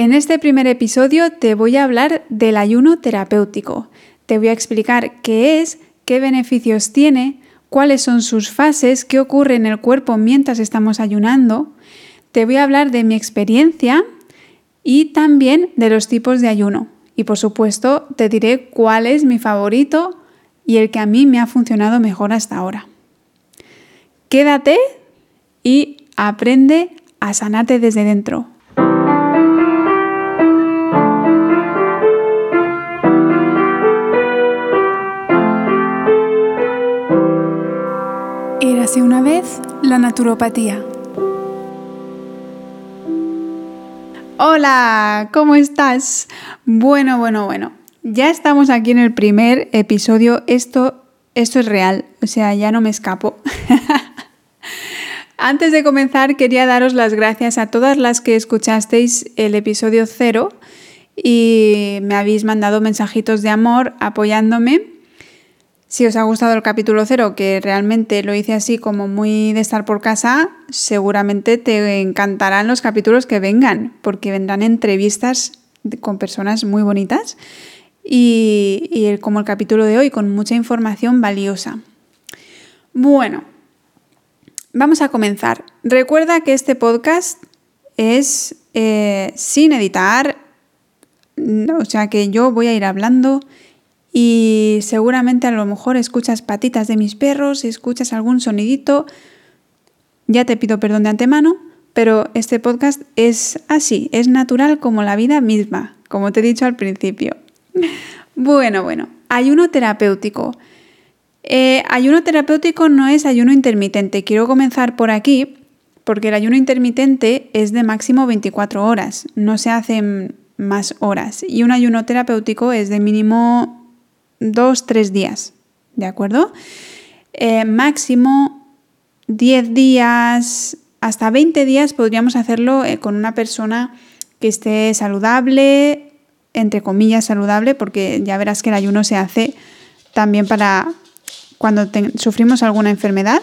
En este primer episodio te voy a hablar del ayuno terapéutico. Te voy a explicar qué es, qué beneficios tiene, cuáles son sus fases, qué ocurre en el cuerpo mientras estamos ayunando. Te voy a hablar de mi experiencia y también de los tipos de ayuno. Y por supuesto te diré cuál es mi favorito y el que a mí me ha funcionado mejor hasta ahora. Quédate y aprende a sanarte desde dentro. Una vez la naturopatía. Hola, ¿cómo estás? Bueno, bueno, bueno. Ya estamos aquí en el primer episodio. Esto, esto es real, o sea, ya no me escapo. Antes de comenzar, quería daros las gracias a todas las que escuchasteis el episodio cero y me habéis mandado mensajitos de amor apoyándome. Si os ha gustado el capítulo cero, que realmente lo hice así como muy de estar por casa, seguramente te encantarán los capítulos que vengan, porque vendrán entrevistas con personas muy bonitas y, como el capítulo de hoy, con mucha información valiosa. Bueno, Vamos a comenzar. Recuerda que este podcast es eh, sin editar, o sea que yo voy a ir hablando y seguramente a lo mejor escuchas patitas de mis perros, escuchas algún sonidito. Ya te pido perdón de antemano, pero este podcast es así, es natural como la vida misma, como te he dicho al principio. Bueno, bueno, ayuno terapéutico. Eh, ayuno terapéutico no es ayuno intermitente. Quiero comenzar por aquí porque el ayuno intermitente es de máximo 24 horas, no se hacen más horas. Y un ayuno terapéutico es de mínimo 2-3 días, ¿de acuerdo? Eh, máximo 10 días, hasta 20 días podríamos hacerlo eh, con una persona que esté saludable, entre comillas saludable, porque ya verás que el ayuno se hace también para cuando sufrimos alguna enfermedad.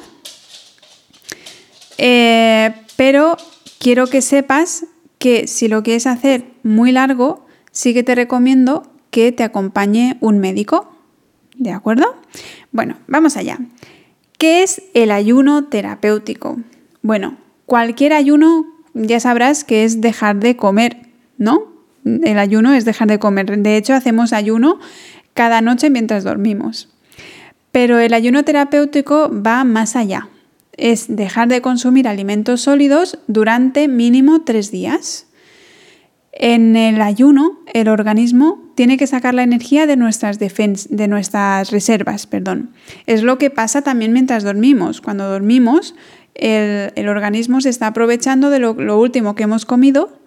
Eh, pero quiero que sepas que si lo quieres hacer muy largo, sí que te recomiendo que te acompañe un médico. ¿De acuerdo? Bueno, vamos allá. ¿Qué es el ayuno terapéutico? Bueno, cualquier ayuno ya sabrás que es dejar de comer, ¿no? El ayuno es dejar de comer. De hecho, hacemos ayuno cada noche mientras dormimos. Pero el ayuno terapéutico va más allá. Es dejar de consumir alimentos sólidos durante mínimo tres días. En el ayuno, el organismo tiene que sacar la energía de nuestras, reservas. Perdón. Es lo que pasa también mientras dormimos. Cuando dormimos, el, organismo se está aprovechando de lo, último que hemos comido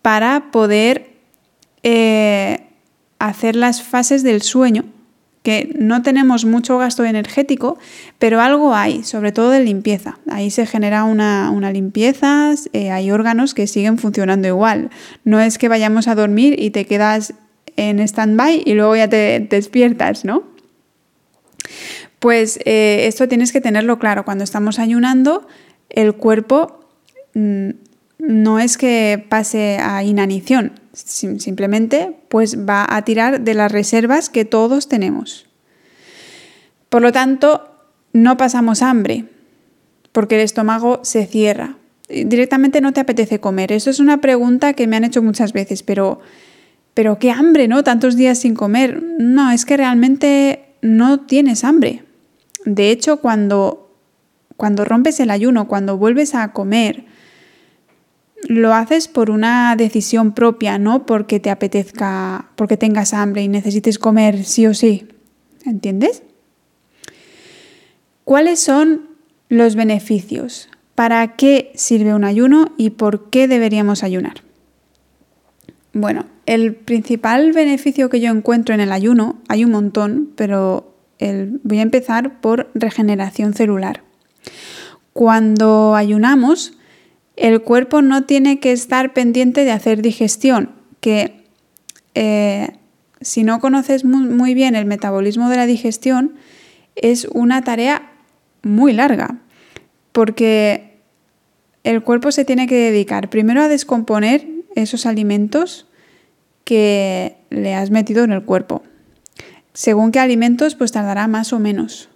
para poder eh, hacer las fases del sueño que no tenemos mucho gasto energético, pero algo hay, sobre todo de limpieza. Ahí se genera una, limpieza, eh, hay órganos que siguen funcionando igual. No es que vayamos a dormir y te quedas en stand-by y luego ya te, despiertas, ¿no? Pues eh, esto tienes que tenerlo claro. Cuando estamos ayunando, el cuerpo mm, no es que pase a inanición, simplemente pues va a tirar de las reservas que todos tenemos. Por lo tanto, no pasamos hambre, porque el estómago se cierra. Directamente no te apetece comer. Eso es una pregunta que me han hecho muchas veces, pero, pero qué hambre, ¿no? Tantos días sin comer. No, es que realmente no tienes hambre. De hecho, cuando, cuando rompes el ayuno, cuando vuelves a comer, lo haces por una decisión propia, no porque te apetezca, porque tengas hambre y necesites comer sí o sí. ¿Entiendes? ¿Cuáles son los beneficios? ¿Para qué sirve un ayuno y por qué deberíamos ayunar? Bueno, el principal beneficio que yo encuentro en el ayuno, hay un montón, pero voy a empezar por regeneración celular. Cuando ayunamos, el cuerpo no tiene que estar pendiente de hacer digestión, que eh, si no conoces muy, bien el metabolismo de la digestión, es una tarea muy larga, porque el cuerpo se tiene que dedicar primero a descomponer esos alimentos que le has metido en el cuerpo. Según qué alimentos, pues tardará más o menos.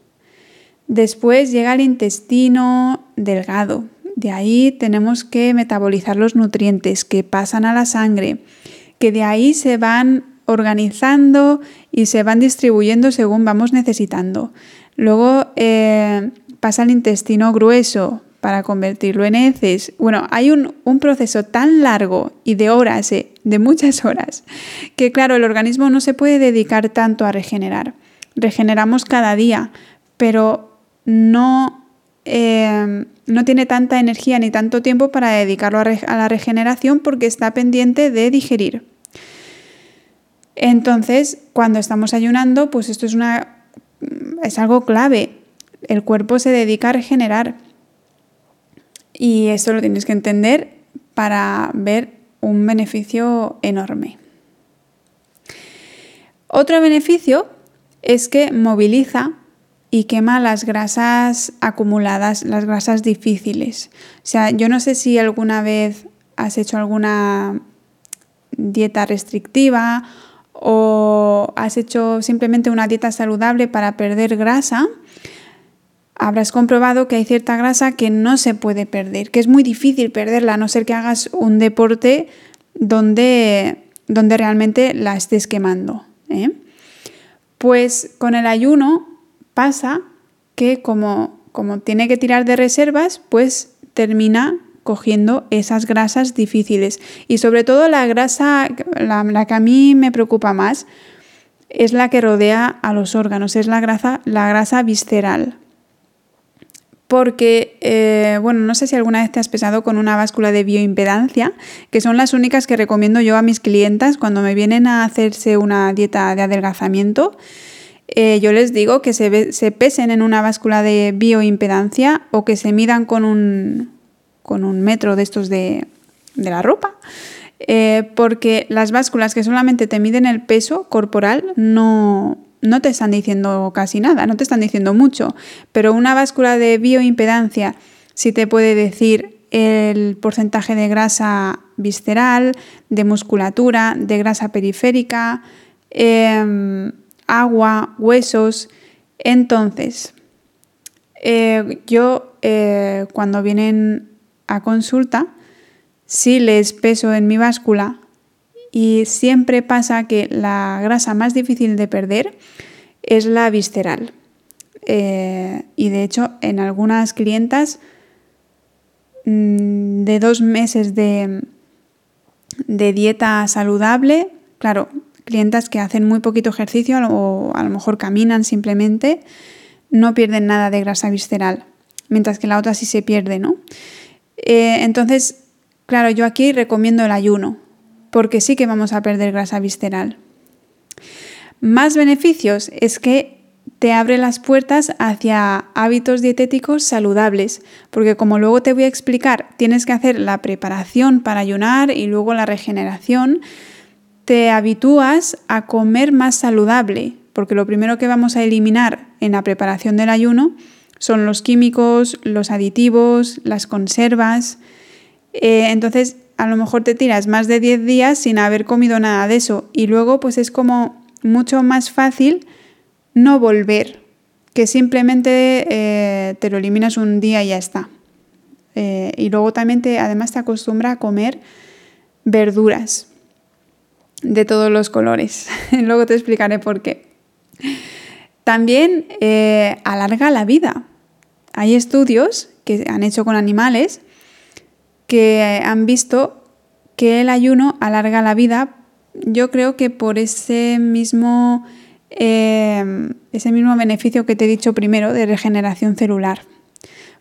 Después llega el intestino delgado. De ahí tenemos que metabolizar los nutrientes que pasan a la sangre, que de ahí se van organizando y se van distribuyendo según vamos necesitando. Luego eh, pasa al intestino grueso para convertirlo en heces. Bueno, hay un, proceso tan largo y de horas, eh, de muchas horas, que claro, el organismo no se puede dedicar tanto a regenerar. Regeneramos cada día, pero no, eh, no tiene tanta energía ni tanto tiempo para dedicarlo a, la regeneración porque está pendiente de digerir. Entonces, cuando estamos ayunando, pues esto es una es algo clave. El cuerpo se dedica a regenerar. Y esto lo tienes que entender para ver un beneficio enorme. Otro beneficio es que moviliza y quema las grasas acumuladas, las grasas difíciles. O sea, yo no sé si alguna vez has hecho alguna dieta restrictiva o has hecho simplemente una dieta saludable para perder grasa, habrás comprobado que hay cierta grasa que no se puede perder, que es muy difícil perderla, a no ser que hagas un deporte donde, donde realmente la estés quemando. ¿eh? Pues con el ayuno pasa que como, como tiene que tirar de reservas, pues termina cogiendo esas grasas difíciles. Y sobre todo la grasa, la, que a mí me preocupa más, es la que rodea a los órganos, es la grasa, la grasa visceral. Porque, eh, bueno, no sé si alguna vez te has pesado con una báscula de bioimpedancia, que son las únicas que recomiendo yo a mis clientas cuando me vienen a hacerse una dieta de adelgazamiento. Eh, yo les digo que se, se pesen en una báscula de bioimpedancia o que se midan con un, con un metro de estos de, la ropa. Eh, porque las básculas que solamente te miden el peso corporal no, no te están diciendo casi nada, no te están diciendo mucho, pero una báscula de bioimpedancia sí te puede decir el porcentaje de grasa visceral, de musculatura, de grasa periférica, em, agua, huesos. Entonces, eh, yo eh, cuando vienen a consulta, si les peso en mi báscula y siempre pasa que la grasa más difícil de perder es la visceral. Eh, y de hecho, en algunas clientas mm, de dos meses de, de dieta saludable, claro, clientas que hacen muy poquito ejercicio o a lo mejor caminan simplemente, no pierden nada de grasa visceral, mientras que la otra sí se pierde, ¿no? Eh, entonces, claro, yo aquí recomiendo el ayuno, porque sí que vamos a perder grasa visceral. Más beneficios es que te abre las puertas hacia hábitos dietéticos saludables, porque como luego te voy a explicar, tienes que hacer la preparación para ayunar y luego la regeneración, te habitúas a comer más saludable, porque lo primero que vamos a eliminar en la preparación del ayuno son los químicos, los aditivos, las conservas. Eh, entonces, a lo mejor te tiras más de 10 días sin haber comido nada de eso. Y luego, pues es como mucho más fácil no volver, que simplemente eh, te lo eliminas un día y ya está. Eh, y luego también te, además te acostumbra a comer verduras de todos los colores. luego te explicaré por qué. También eh, alarga la vida. Hay estudios que han hecho con animales que han visto que el ayuno alarga la vida. Yo creo que por ese mismo, em, ese mismo beneficio que te he dicho primero de regeneración celular.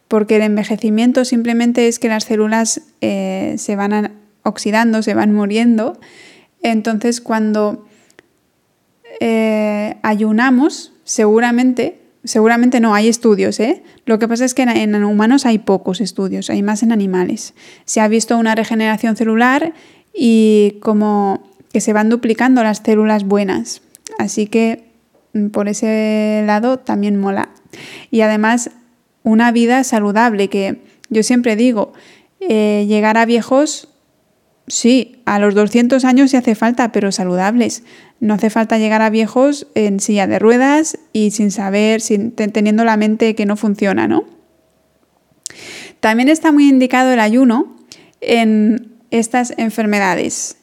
Porque el envejecimiento simplemente es que las células eh, se van oxidando, se van muriendo. Entonces cuando eh, ayunamos, seguramente, seguramente no, hay estudios, ¿eh? Lo que pasa es que en, humanos hay pocos estudios, hay más en animales. Se ha visto una regeneración celular y como que se van duplicando las células buenas. Así que mm, por ese lado también mola. Y además una vida saludable, que yo siempre digo, eh, llegar a viejos Sí, a los 200 años sí hace falta, pero saludables. No hace falta llegar a viejos en silla de ruedas y sin saber, sin, teniendo la mente que no funciona, ¿no? También está muy indicado el ayuno en estas enfermedades.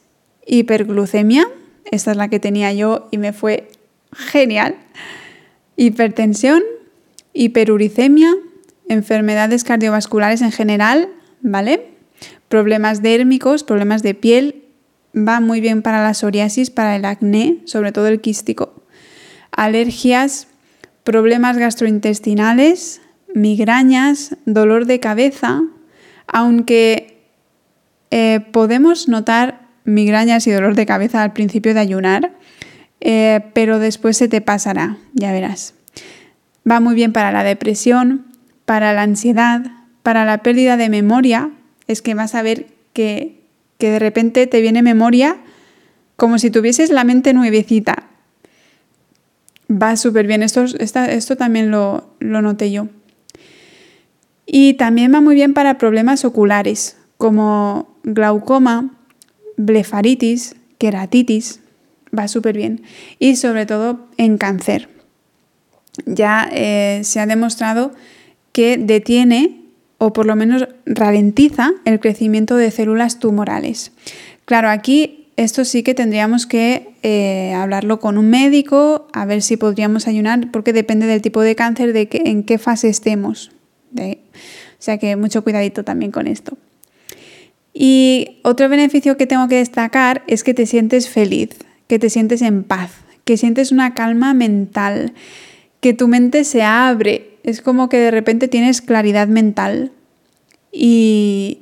Hiperglucemia, esta es la que tenía yo y me fue genial. Hipertensión, hiperuricemia, enfermedades cardiovasculares en general, ¿vale? Problemas dérmicos, problemas de piel, va muy bien para la psoriasis, para el acné, sobre todo el quístico. Alergias, problemas gastrointestinales, migrañas, dolor de cabeza, aunque eh, podemos notar migrañas y dolor de cabeza al principio de ayunar, eh, pero después se te pasará, ya verás. Va muy bien para la depresión, para la ansiedad, para la pérdida de memoria, es que vas a ver que, de repente te viene memoria como si tuvieses la mente nuevecita. Va súper bien, esto, esto también lo, lo noté yo. Y también va muy bien para problemas oculares, como glaucoma, blefaritis, queratitis, va súper bien. Y sobre todo en cáncer. Ya eh, se ha demostrado que detiene o por lo menos ralentiza el crecimiento de células tumorales. Claro, aquí esto sí que tendríamos que eh, hablarlo con un médico, a ver si podríamos ayunar, porque depende del tipo de cáncer, de que, en qué fase estemos. o sea que mucho cuidadito también con esto. Y otro beneficio que tengo que destacar es que te sientes feliz, que te sientes en paz, que sientes una calma mental, que tu mente se abre es como que de repente tienes claridad mental y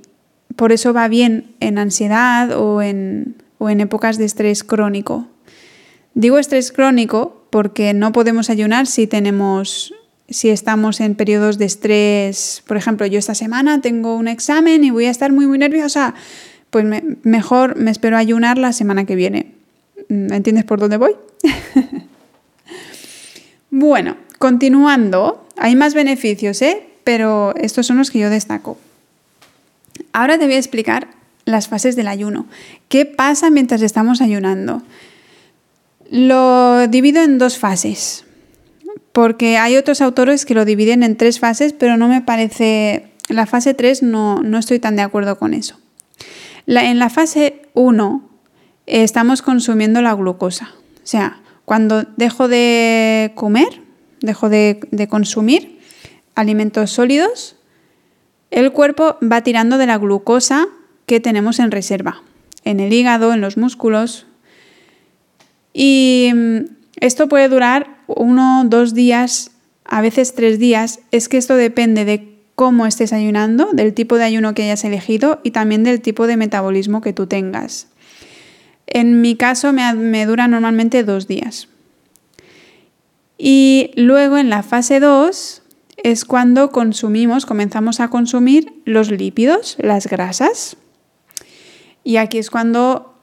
por eso va bien en ansiedad o en, o en épocas de estrés crónico. Digo estrés crónico porque no podemos ayunar si tenemos si estamos en periodos de estrés, por ejemplo, yo esta semana tengo un examen y voy a estar muy muy nerviosa, pues mejor me espero ayunar la semana que viene. ¿Entiendes por dónde voy? bueno, continuando, hay más beneficios, ¿eh? pero estos son los que yo destaco. Ahora te voy a explicar las fases del ayuno. ¿Qué pasa mientras estamos ayunando? Lo divido en dos fases, porque hay otros autores que lo dividen en tres fases, pero no me parece... La fase 3 no, no estoy tan de acuerdo con eso. en la fase 1 estamos consumiendo la glucosa. O sea, cuando dejo de comer, dejo de, consumir alimentos sólidos, el cuerpo va tirando de la glucosa que tenemos en reserva, en el hígado, en los músculos. Y mm, esto puede durar uno, dos días, a veces tres días. Es que esto depende de cómo estés ayunando, del tipo de ayuno que hayas elegido y también del tipo de metabolismo que tú tengas. En mi caso me, me dura normalmente dos días. Y luego en la fase 2 es cuando consumimos, comenzamos a consumir los lípidos, las grasas. Y aquí es cuando,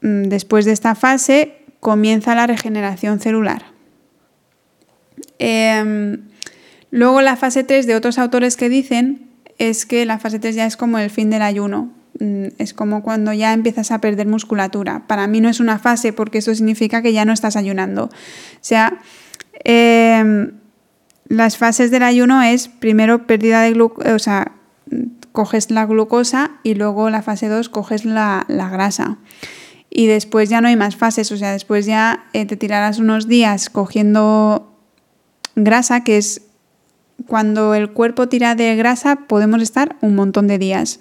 mm, después de esta fase, comienza la regeneración celular. Em, luego la fase 3 de otros autores que dicen es que la fase 3 ya es como el fin del ayuno. Mm, es como cuando ya empiezas a perder musculatura. Para mí no es una fase porque eso significa que ya no estás ayunando. O sea, Em, las fases del ayuno es primero pérdida de glucosa, o sea, coges la glucosa y luego la fase 2 coges la, grasa. Y después ya no hay más fases, o sea, después ya eh, te tirarás unos días cogiendo grasa, que es cuando el cuerpo tira de grasa podemos estar un montón de días.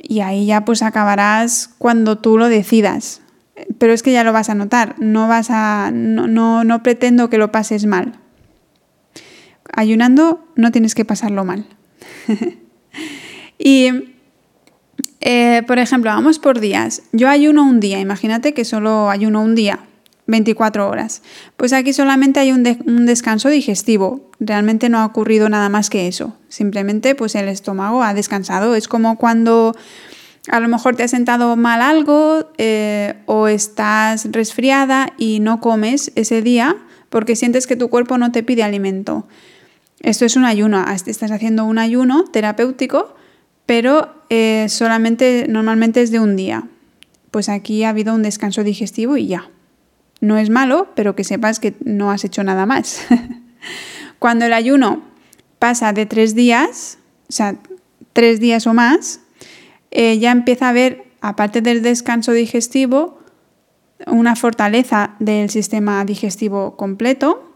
Y ahí ya pues acabarás cuando tú lo decidas pero es que ya lo vas a notar, no vas a, no, no, pretendo que lo pases mal. Ayunando no tienes que pasarlo mal. y, eh, por ejemplo, vamos por días. Yo ayuno un día, imagínate que solo ayuno un día, 24 horas. Pues aquí solamente hay un, un, descanso digestivo. Realmente no ha ocurrido nada más que eso. Simplemente pues el estómago ha descansado. Es como cuando a lo mejor te has sentado mal algo eh, o estás resfriada y no comes ese día porque sientes que tu cuerpo no te pide alimento. Esto es un ayuno, estás haciendo un ayuno terapéutico pero eh, solamente normalmente es de un día. Pues aquí ha habido un descanso digestivo y ya. No es malo, pero que sepas que no has hecho nada más. Cuando el ayuno pasa de tres días, o sea, tres días o más, eh, ya empieza a haber, aparte del descanso digestivo, una fortaleza del sistema digestivo completo,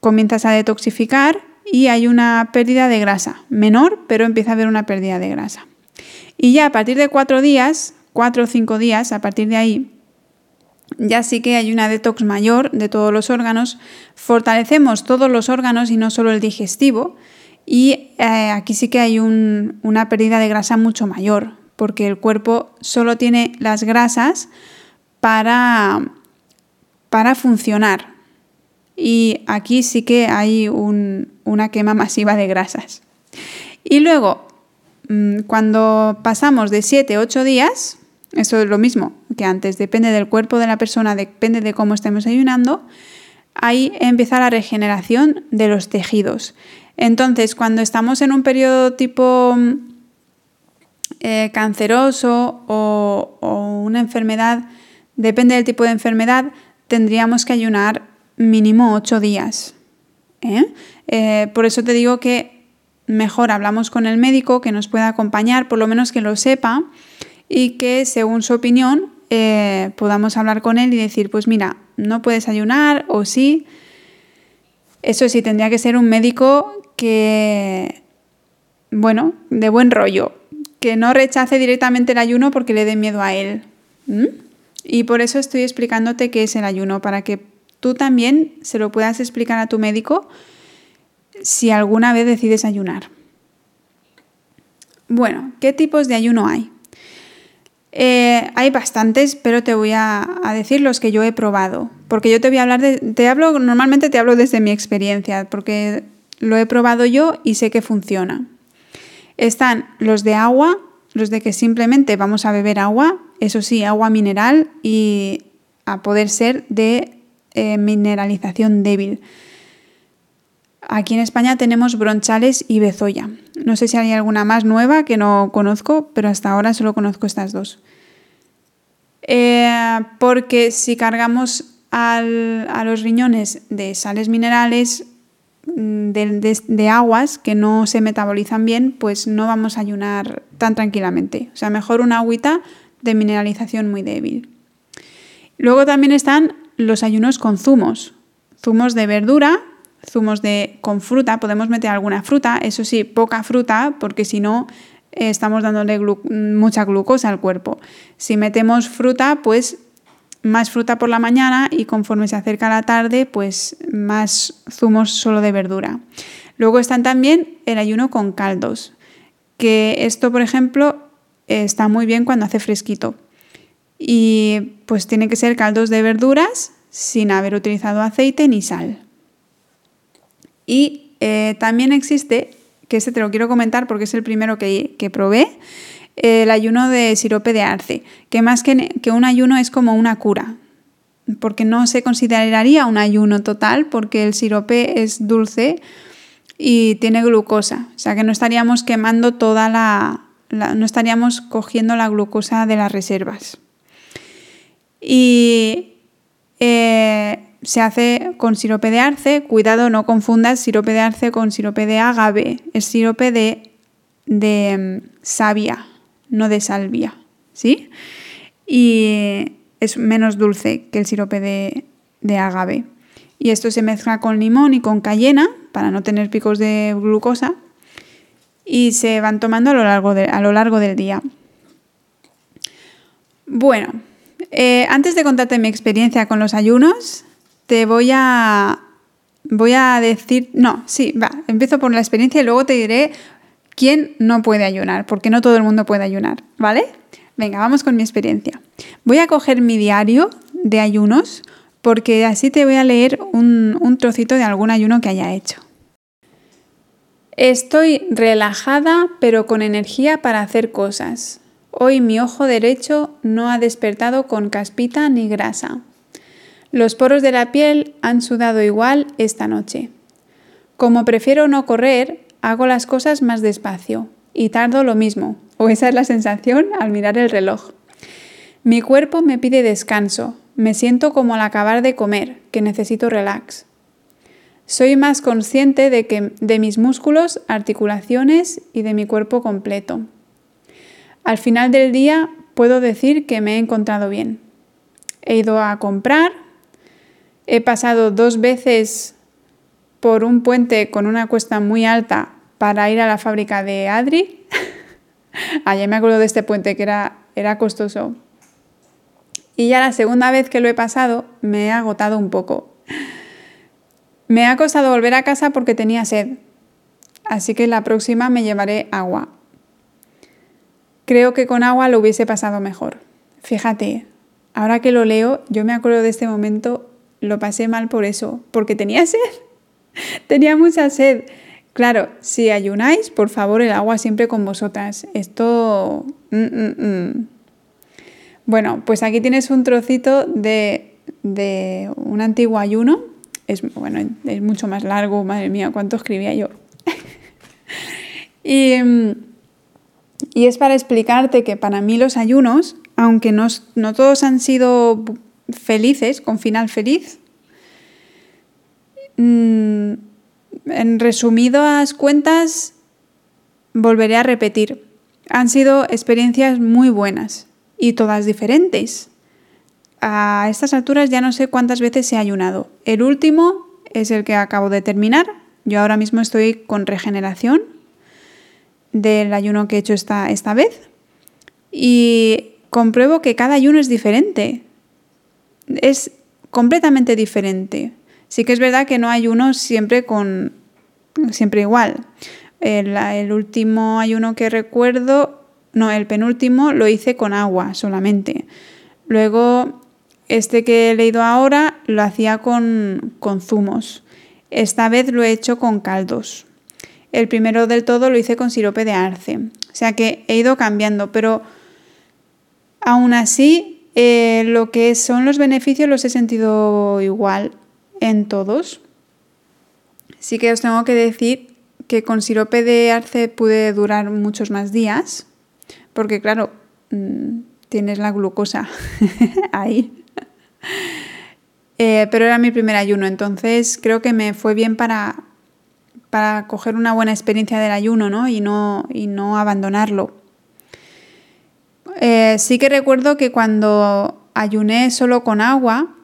comienzas a detoxificar y hay una pérdida de grasa, menor, pero empieza a haber una pérdida de grasa. Y ya a partir de cuatro días, cuatro o cinco días, a partir de ahí, ya sí que hay una detox mayor de todos los órganos, fortalecemos todos los órganos y no solo el digestivo, y eh, aquí sí que hay una pérdida de grasa mucho mayor, porque el cuerpo solo tiene las grasas para, para funcionar. Y aquí sí que hay una quema masiva de grasas. Y luego, mm, cuando pasamos de 7 a 8 días, eso es lo mismo que antes, depende del cuerpo de la persona, depende de cómo estemos ayunando, ahí empieza la regeneración de los tejidos. Entonces, cuando estamos en un periodo tipo mm, eh, canceroso o, una enfermedad, depende del tipo de enfermedad, tendríamos que ayunar mínimo 8 días. ¿eh? Eh, por eso te digo que mejor hablamos con el médico que nos pueda acompañar, por lo menos que lo sepa y que según su opinión podamos hablar con él y decir, pues mira, no puedes ayunar o sí. Eso sí, tendría que ser un médico que, bueno, de buen rollo, que no rechace directamente el ayuno porque le dé miedo a él. Y por eso estoy explicándote qué es el ayuno, para que tú también se lo puedas explicar a tu médico si alguna vez decides ayunar. Bueno, ¿qué tipos de ayuno hay? Eh, hay bastantes, pero te voy a, decir los que yo he probado. Porque yo te voy a hablar de. Te hablo, normalmente te hablo desde mi experiencia, porque lo he probado yo y sé que funciona. Están los de agua, los de que simplemente vamos a beber agua, eso sí, agua mineral y a poder ser de eh, mineralización débil. Aquí en España tenemos bronchales y bezoya. No sé si hay alguna más nueva que no conozco, pero hasta ahora solo conozco estas dos. Eh, porque si cargamos a los riñones de sales minerales, mm, de, aguas que no se metabolizan bien, pues no vamos a ayunar tan tranquilamente. O sea, mejor una agüita de mineralización muy débil. Luego también están los ayunos con zumos. Zumos de verdura, zumos de, con fruta, podemos meter alguna fruta, eso sí, poca fruta, porque si no eh, estamos dándole mucha glucosa al cuerpo. Si metemos fruta, pues más fruta por la mañana y conforme se acerca la tarde, pues más zumos solo de verdura. Luego están también el ayuno con caldos, que esto, por ejemplo, está muy bien cuando hace fresquito. Y pues tiene que ser caldos de verduras sin haber utilizado aceite ni sal. Y eh, también existe, que este te lo quiero comentar porque es el primero que, probé, el ayuno de sirope de arce, que más que, que un ayuno es como una cura, porque no se consideraría un ayuno total porque el sirope es dulce y tiene glucosa, o sea que no estaríamos quemando toda la, no estaríamos cogiendo la glucosa de las reservas. Y eh, se hace con sirope de arce. Cuidado, no confundas sirope de arce con sirope de agave. Es sirope de, de mm, savia, no de salvia. ¿Sí? Y es menos dulce que el sirope de, de agave. Y esto se mezcla con limón y con cayena para no tener picos de glucosa. Y se van tomando a lo largo, a lo largo del día. Bueno, eh, antes de contarte mi experiencia con los ayunos, te voy a, voy a decir, no, sí, va, empiezo por la experiencia y luego te diré quién no puede ayunar, porque no todo el mundo puede ayunar, ¿vale? Venga, vamos con mi experiencia. Voy a coger mi diario de ayunos porque así te voy a leer un, un trocito de algún ayuno que haya hecho. Estoy relajada pero con energía para hacer cosas. Hoy mi ojo derecho no ha despertado con caspita ni grasa. Los poros de la piel han sudado igual esta noche. Como prefiero no correr, hago las cosas más despacio. y tardo lo mismo, o esa es la sensación al mirar el reloj. Mi cuerpo me pide descanso, me siento como al acabar de comer, que necesito relax. Soy más consciente de, que, de mis músculos, articulaciones y de mi cuerpo completo. Al final del día puedo decir que me he encontrado bien. He ido a comprar, he pasado dos veces por un puente con una cuesta muy alta para ir a la fábrica de Adri. Ayer me acuerdo de este puente que era, era costoso. Y ya la segunda vez que lo he pasado me he agotado un poco. Me ha costado volver a casa porque tenía sed, así que la próxima me llevaré agua. Creo que con agua lo hubiese pasado mejor. Fíjate, ahora que lo leo, yo me acuerdo de este momento, lo pasé mal por eso, porque tenía sed. tenía mucha sed. Claro, si ayunáis, por favor, el agua siempre con vosotras. Esto... Mm, mm, mm. Bueno, pues aquí tienes un trocito de, de un antiguo ayuno es, bueno, es mucho más largo, madre mía, cuánto escribía yo. y, y, es para explicarte que para mí los ayunos, aunque no, no todos han sido felices, con final feliz, mm, en resumidas cuentas, volveré a repetir. Han sido experiencias muy buenas y todas diferentes a estas alturas ya no sé cuántas veces he ayunado. El último es el que acabo de terminar. Yo ahora mismo estoy con regeneración del ayuno que he hecho esta, esta vez y compruebo que cada ayuno es diferente. Es completamente diferente. Sí que es verdad que no hay uno siempre con siempre igual. El, el, último ayuno que recuerdo, no, el penúltimo lo hice con agua solamente. Luego este que he leído ahora lo hacía con, zumos. Esta vez lo he hecho con caldos. El primero del todo lo hice con sirope de arce. O sea que he ido cambiando, pero aún así eh, lo que son los beneficios los he sentido igual en todos. Sí que os tengo que decir que con sirope de arce pude durar muchos más días, porque claro, mm, tienes la glucosa ahí. Eh, pero era mi primer ayuno, entonces creo que me fue bien para, para coger una buena experiencia del ayuno ¿no? Y, no, y no abandonarlo. Eh, sí que recuerdo que cuando ayuné solo con agua,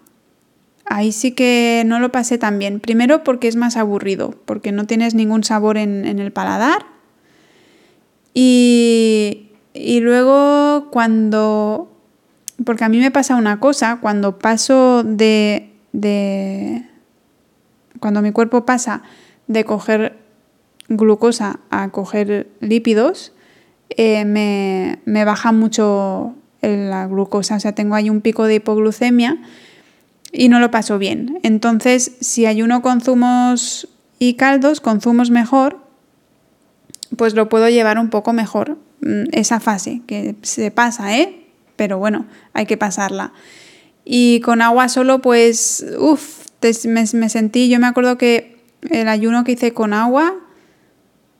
ahí sí que no lo pasé tan bien. Primero porque es más aburrido, porque no tienes ningún sabor en, el paladar. Y, y luego cuando porque a mí me pasa una cosa, cuando paso de, cuando mi cuerpo pasa de coger glucosa a coger lípidos, eh, me, me, baja mucho la glucosa, o sea, tengo ahí un pico de hipoglucemia y no lo paso bien. Entonces, si ayuno con zumos y caldos, con zumos mejor, pues lo puedo llevar un poco mejor, mm, esa fase, que se pasa, ¿eh? pero bueno, hay que pasarla. Y con agua solo, pues, uff, me, sentí, yo me acuerdo que el ayuno que hice con agua,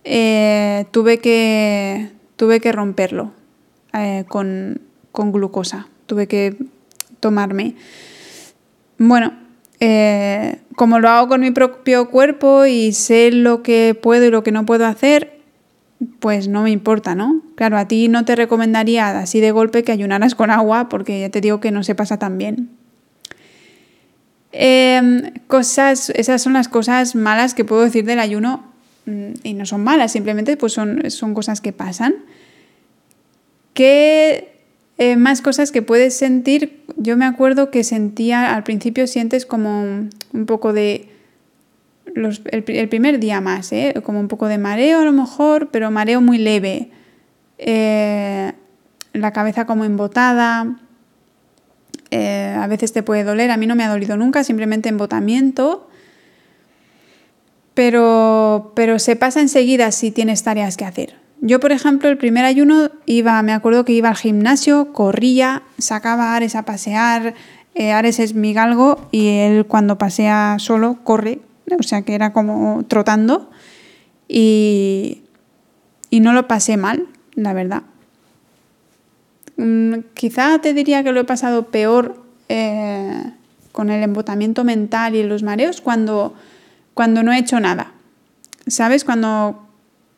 eh, tuve, que, tuve que romperlo eh, con, glucosa, tuve que tomarme. Bueno, eh, como lo hago con mi propio cuerpo y sé lo que puedo y lo que no puedo hacer, pues no me importa, ¿no? Claro, a ti no te recomendaría así de golpe que ayunaras con agua porque ya te digo que no se pasa tan bien. Em, cosas, esas son las cosas malas que puedo decir del ayuno mm, y no son malas, simplemente pues son, son cosas que pasan. ¿Qué eh, más cosas que puedes sentir? Yo me acuerdo que sentía, al principio sientes como un poco de el, primer día más, ¿eh? como un poco de mareo a lo mejor, pero mareo muy leve. Eh, la cabeza como embotada. A veces te puede doler, a mí no me ha dolido nunca, simplemente embotamiento. Pero, pero se pasa enseguida si tienes tareas que hacer. Yo, por ejemplo, el primer ayuno iba, me acuerdo que iba al gimnasio, corría, sacaba a Ares a pasear. Ares es mi galgo y él cuando pasea solo corre o sea que era como trotando y, y no lo pasé mal, la verdad. Mm, quizá te diría que lo he pasado peor eh, con el embotamiento mental y los mareos cuando, cuando no he hecho nada. ¿Sabes? Cuando,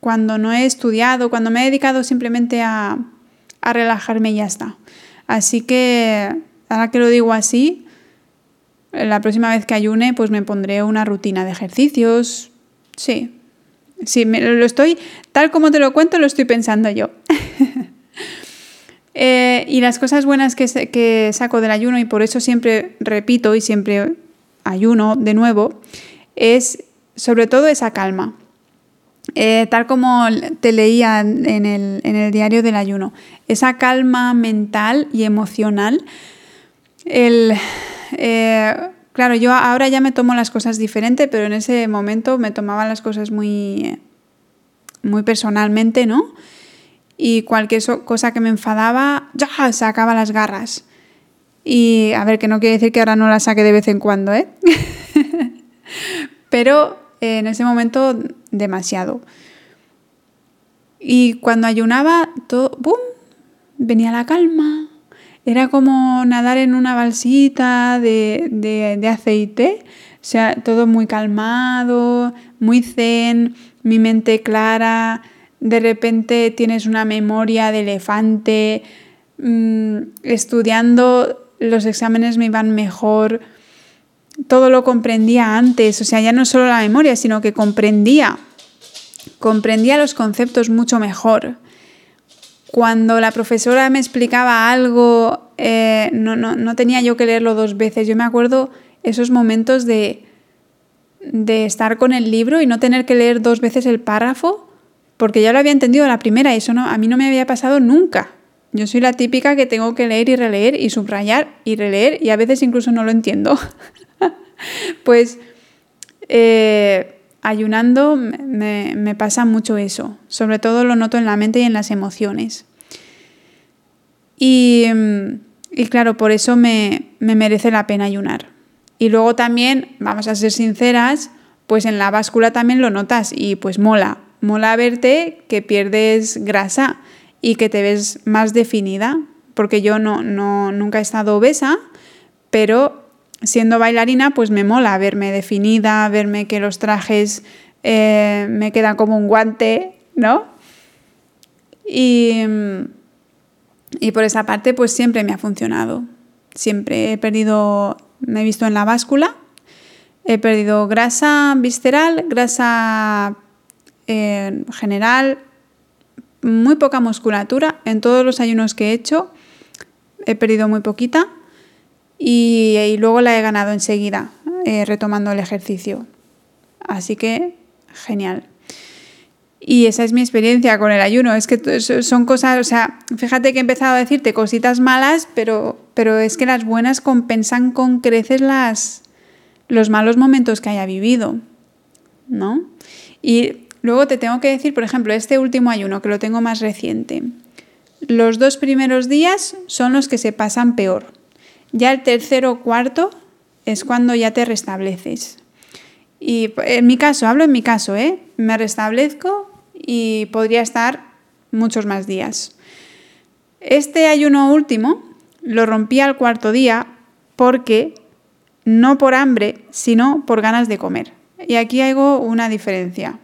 cuando no he estudiado, cuando me he dedicado simplemente a, a relajarme y ya está. Así que, ahora que lo digo así, la próxima vez que ayune, pues me pondré una rutina de ejercicios. Sí, sí, lo estoy, tal como te lo cuento, lo estoy pensando yo. Eh, y las cosas buenas que saco del ayuno, y por eso siempre repito y siempre ayuno de nuevo, es sobre todo esa calma. Eh, tal como te leía en el, diario del ayuno, esa calma mental y emocional, el, eh, claro, yo ahora ya me tomo las cosas diferente, pero en ese momento me tomaba las cosas muy, muy personalmente, ¿no? Y cualquier cosa que me enfadaba, ya sacaba las garras. Y a ver, que no quiere decir que ahora no las saque de vez en cuando, ¿eh? pero en ese momento demasiado. Y cuando ayunaba, todo, ¡bum! venía la calma. Era como nadar en una balsita de, de, aceite. O sea, todo muy calmado, muy zen, mi mente clara. De repente tienes una memoria de elefante. Mm, estudiando los exámenes me iban mejor todo lo comprendía antes, o sea, ya no solo la memoria, sino que comprendía, comprendía los conceptos mucho mejor. Cuando la profesora me explicaba algo, eh, no, no, tenía yo que leerlo dos veces. Yo me acuerdo esos momentos de, de estar con el libro y no tener que leer dos veces el párrafo, porque ya lo había entendido la primera y eso no, a mí no me había pasado nunca. Yo soy la típica que tengo que leer y releer y subrayar y releer y a veces incluso no lo entiendo. pues eh, ayunando me, pasa mucho eso. Sobre todo lo noto en la mente y en las emociones. Y, claro, por eso me, me merece la pena ayunar. Y luego también, vamos a ser sinceras, pues en la báscula también lo notas y pues mola. Mola verte que pierdes grasa y que te ves más definida, porque yo no, no, nunca he estado obesa, pero siendo bailarina, pues me mola verme definida, verme que los trajes eh, me quedan como un guante, ¿no? Y, y por esa parte, pues siempre me ha funcionado. Siempre he perdido, me he visto en la báscula, he perdido grasa visceral, grasa eh, general, muy poca musculatura. En todos los ayunos que he hecho, he perdido muy poquita y, luego la he ganado enseguida, eh, retomando el ejercicio. Así que genial. Y esa es mi experiencia con el ayuno. Es que son cosas, o sea, fíjate que he empezado a decirte cositas malas, pero, pero es que las buenas compensan con creces las, los malos momentos que haya vivido, ¿no? Y luego te tengo que decir, por ejemplo, este último ayuno, que lo tengo más reciente. Los dos primeros días son los que se pasan peor. Ya el tercero o cuarto es cuando ya te restableces. Y en mi caso, hablo en mi caso, ¿eh? me restablezco y podría estar muchos más días. Este ayuno último lo rompí al cuarto día porque no por hambre, sino por ganas de comer. Y aquí hago una diferencia.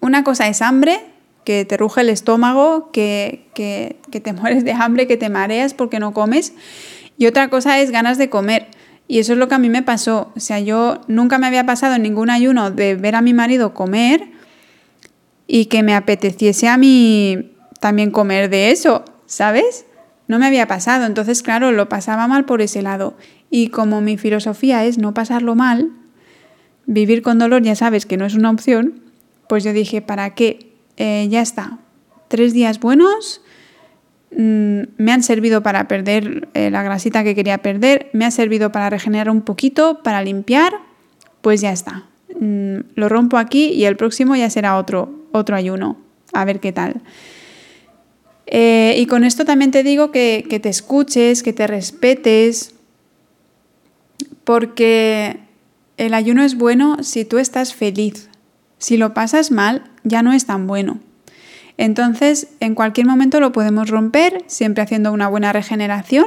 Una cosa es hambre, que te ruge el estómago, que, que, que te mueres de hambre, que te mareas porque no comes. Y otra cosa es ganas de comer. Y eso es lo que a mí me pasó. O sea, yo nunca me había pasado en ningún ayuno de ver a mi marido comer y que me apeteciese a mí también comer de eso, ¿sabes? No me había pasado. Entonces, claro, lo pasaba mal por ese lado. Y como mi filosofía es no pasarlo mal, vivir con dolor ya sabes que no es una opción, pues yo dije, ¿para qué? Eh, ya está. Tres días buenos, Mm, me han servido para perder eh, la grasita que quería perder, me ha servido para regenerar un poquito, para limpiar, pues ya está. Mm, lo rompo aquí y el próximo ya será otro, otro ayuno. A ver qué tal. Eh, y con esto también te digo que, que te escuches, que te respetes, porque el ayuno es bueno si tú estás feliz. Si lo pasas mal, ya no es tan bueno. Entonces, en cualquier momento lo podemos romper, siempre haciendo una buena regeneración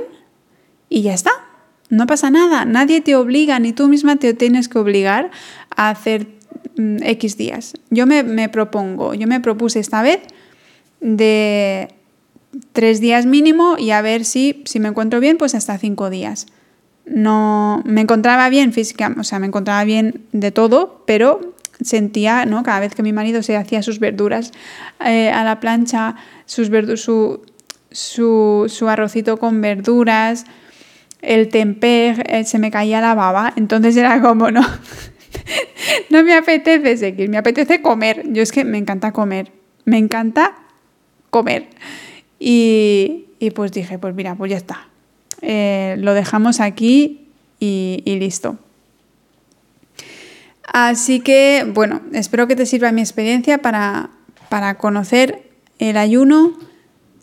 y ya está. No pasa nada, nadie te obliga, ni tú misma te tienes que obligar a hacer mm, X días. Yo me, me propongo, yo me propuse esta vez de tres días mínimo y a ver si, si me encuentro bien, pues hasta cinco días. No me encontraba bien física, o sea, me encontraba bien de todo, pero sentía, ¿no? Cada vez que mi marido se hacía sus verduras eh, a la plancha, sus su, su, su, arrocito con verduras, el tempeh, eh, se me caía la baba. Entonces era como, no, no me apetece seguir, me apetece comer. Yo es que me encanta comer, me encanta comer. Y, y pues dije, pues mira, pues ya está. Eh, lo dejamos aquí y listo. Así que, bueno, espero que te sirva mi experiencia para, conocer el ayuno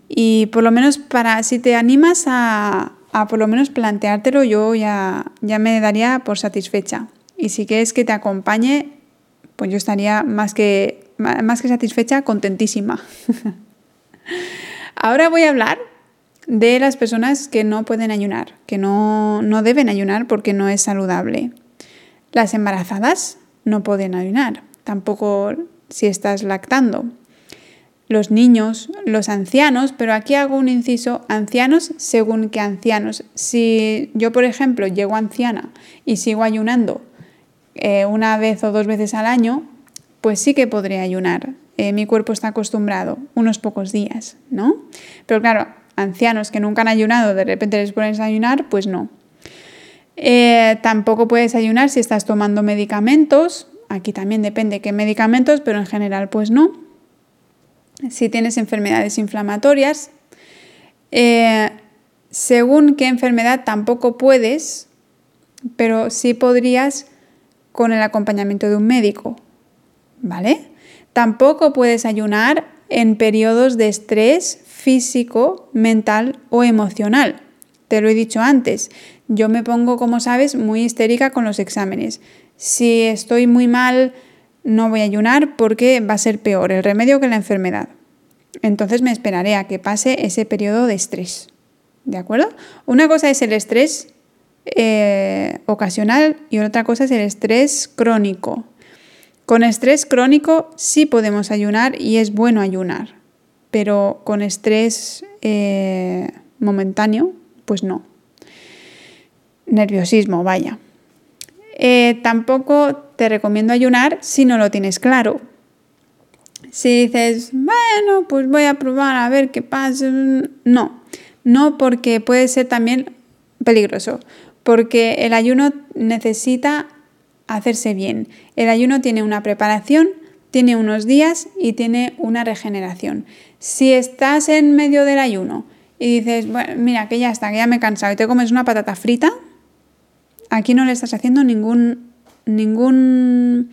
y por lo menos para, si te animas a, por lo menos planteártelo, yo ya, ya me daría por satisfecha. Y si quieres que te acompañe, pues yo estaría más que, más que satisfecha, contentísima. Ahora voy a hablar de las personas que no pueden ayunar, que no, no deben ayunar porque no es saludable. Las embarazadas no pueden ayunar, tampoco si estás lactando. Los niños, los ancianos, pero aquí hago un inciso, ancianos según qué ancianos. Si yo, por ejemplo, llego anciana y sigo ayunando eh, una vez o dos veces al año, pues sí que podré ayunar. Eh, mi cuerpo está acostumbrado unos pocos días, ¿no? Pero claro, ancianos que nunca han ayunado, de repente les pones a ayunar, pues no. Eh, tampoco puedes ayunar si estás tomando medicamentos. Aquí también depende qué medicamentos, pero en general pues no. Si tienes enfermedades inflamatorias, eh, según qué enfermedad tampoco puedes, pero sí podrías con el acompañamiento de un médico, ¿vale? Tampoco puedes ayunar en periodos de estrés físico, mental o emocional. Te lo he dicho antes, yo me pongo, como sabes, muy histérica con los exámenes. Si estoy muy mal, no voy a ayunar porque va a ser peor el remedio que la enfermedad. Entonces me esperaré a que pase ese periodo de estrés. ¿De acuerdo? Una cosa es el estrés eh, ocasional y otra cosa es el estrés crónico. Con estrés crónico sí podemos ayunar y es bueno ayunar, pero con estrés eh, momentáneo, pues no nerviosismo, vaya. Eh, tampoco te recomiendo ayunar si no lo tienes claro. Si dices, bueno, pues voy a probar a ver qué pasa. No, no porque puede ser también peligroso, porque el ayuno necesita hacerse bien. El ayuno tiene una preparación, tiene unos días y tiene una regeneración. Si estás en medio del ayuno y dices, bueno, mira, que ya está, que ya me he cansado y te comes una patata frita, aquí no le estás haciendo ningún, ningún,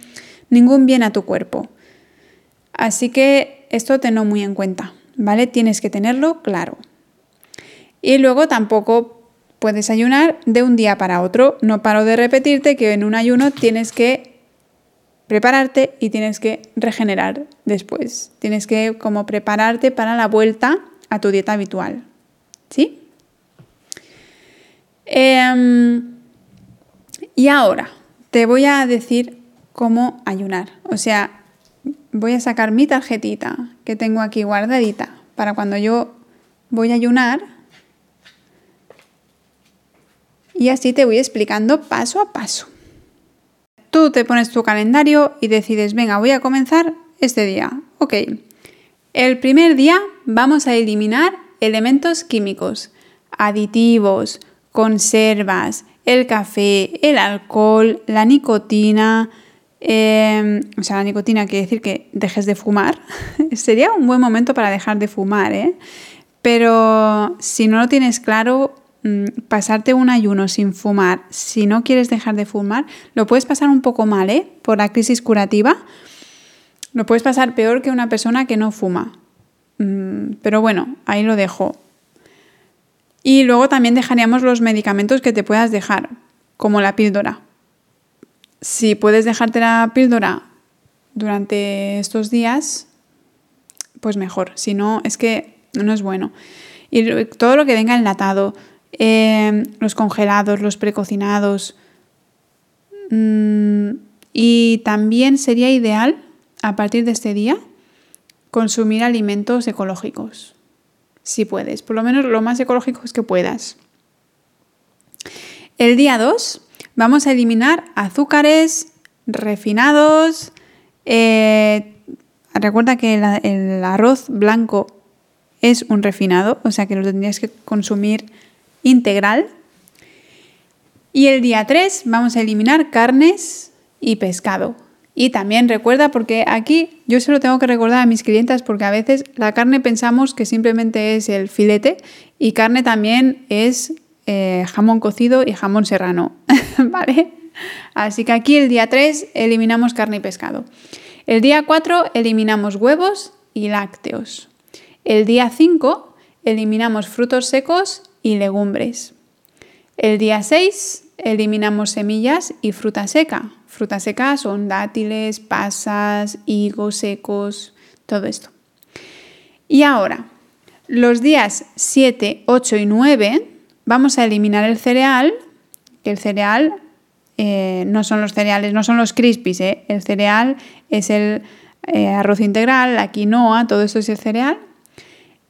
ningún bien a tu cuerpo. Así que esto tenlo muy en cuenta, ¿vale? Tienes que tenerlo claro. Y luego tampoco puedes ayunar de un día para otro. No paro de repetirte que en un ayuno tienes que prepararte y tienes que regenerar después. Tienes que como prepararte para la vuelta a tu dieta habitual. ¿Sí? Eh, y ahora te voy a decir cómo ayunar. O sea, voy a sacar mi tarjetita que tengo aquí guardadita para cuando yo voy a ayunar. Y así te voy explicando paso a paso. Tú te pones tu calendario y decides, venga, voy a comenzar este día. Ok. El primer día vamos a eliminar elementos químicos, aditivos, conservas, el café, el alcohol, la nicotina. Em, o sea, la nicotina quiere decir que dejes de fumar. Sería un buen momento para dejar de fumar, ¿eh? Pero si no lo tienes claro, mm, pasarte un ayuno sin fumar, si no quieres dejar de fumar, lo puedes pasar un poco mal, ¿eh? Por la crisis curativa. Lo puedes pasar peor que una persona que no fuma. Mm, pero bueno, ahí lo dejo. Y luego también dejaríamos los medicamentos que te puedas dejar, como la píldora. Si puedes dejarte la píldora durante estos días, pues mejor. Si no, es que no es bueno. Y todo lo que venga enlatado, eh, los congelados, los precocinados. Mm, y también sería ideal, a partir de este día, consumir alimentos ecológicos. Si puedes, por lo menos lo más ecológicos que puedas. El día 2 vamos a eliminar azúcares refinados. Eh, recuerda que el arroz blanco es un refinado, o sea que lo tendrías que consumir integral. Y el día 3 vamos a eliminar carnes y pescado. Y también recuerda, porque aquí yo se lo tengo que recordar a mis clientes, porque a veces la carne pensamos que simplemente es el filete y carne también es eh, jamón cocido y jamón serrano, ¿vale? Así que aquí el día 3 eliminamos carne y pescado. El día 4 eliminamos huevos y lácteos. El día 5 eliminamos frutos secos y legumbres. El día 6 eliminamos semillas y fruta seca. Fruta seca son dátiles, pasas, higos secos, todo esto. Y ahora, los días 7, 8 y 9 vamos a eliminar el cereal, que el cereal eh, no son los cereales, no son los crispies, ¿eh? el cereal es el eh, arroz integral, la quinoa, todo eso es el cereal